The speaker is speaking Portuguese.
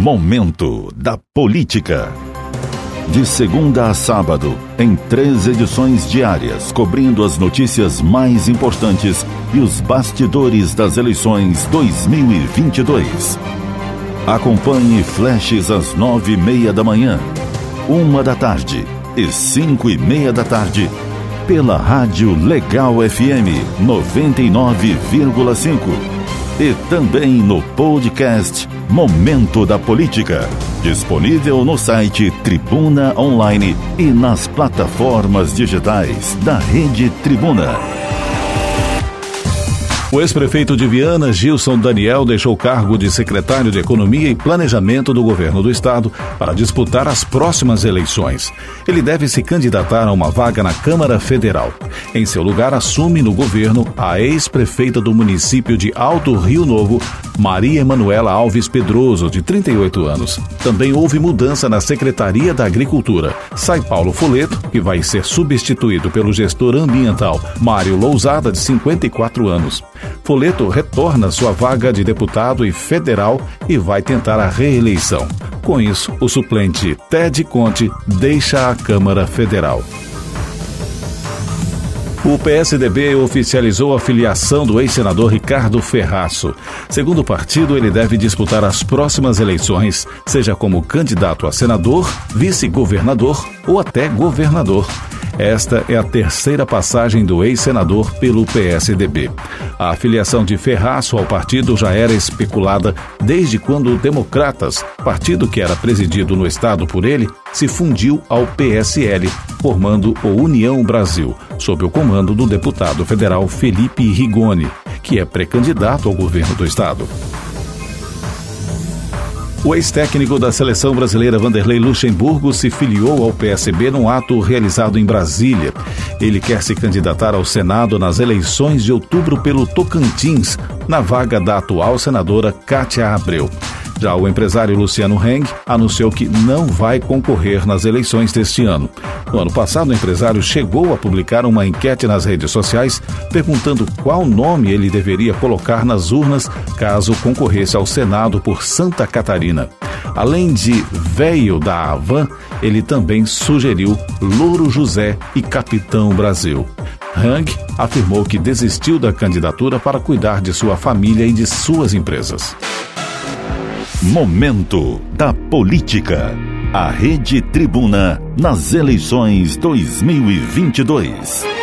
Momento da Política. De segunda a sábado, em três edições diárias, cobrindo as notícias mais importantes e os bastidores das eleições 2022. Acompanhe flashes às nove e meia da manhã, uma da tarde e cinco e meia da tarde, pela Rádio Legal FM 99,5 e também no podcast Momento da Política, disponível no site Tribuna Online e nas plataformas digitais da Rede Tribuna. O ex-prefeito de Viana, Gilson Daniel, deixou o cargo de secretário de Economia e Planejamento do governo do estado para disputar as próximas eleições. Ele deve se candidatar a uma vaga na Câmara Federal. Em seu lugar, assume no governo a ex-prefeita do município de Alto Rio Novo, Maria Emanuela Alves Pedroso, de 38 anos. Também houve mudança na Secretaria da Agricultura. Sai Paulo Foleto, que vai ser substituído pelo gestor ambiental Mário Lousada, de 54 anos. Foleto retorna sua vaga de deputado e federal e vai tentar a reeleição. Com isso, o suplente Ted Conte deixa a Câmara Federal. O PSDB oficializou a filiação do ex-senador Ricardo Ferraço. Segundo o partido, ele deve disputar as próximas eleições, seja como candidato a senador, vice-governador ou até governador. Esta é a terceira passagem do ex-senador pelo PSDB. A afiliação de Ferraço ao partido já era especulada desde quando o Democratas, partido que era presidido no estado por ele, se fundiu ao PSL, formando o União Brasil, sob o comando do deputado federal Felipe Rigoni, que é pré-candidato ao governo do estado. O ex-técnico da seleção brasileira Vanderlei Luxemburgo se filiou ao PSB num ato realizado em Brasília. Ele quer se candidatar ao Senado nas eleições de outubro pelo Tocantins, na vaga da atual senadora Cátia Abreu. Já o empresário Luciano Heng anunciou que não vai concorrer nas eleições deste ano. No ano passado, o empresário chegou a publicar uma enquete nas redes sociais perguntando qual nome ele deveria colocar nas urnas caso concorresse ao Senado por Santa Catarina. Além de Veio da Havan, ele também sugeriu Louro José e Capitão Brasil. Hang afirmou que desistiu da candidatura para cuidar de sua família e de suas empresas. Momento da Política. A Rede Tribuna nas eleições 2022.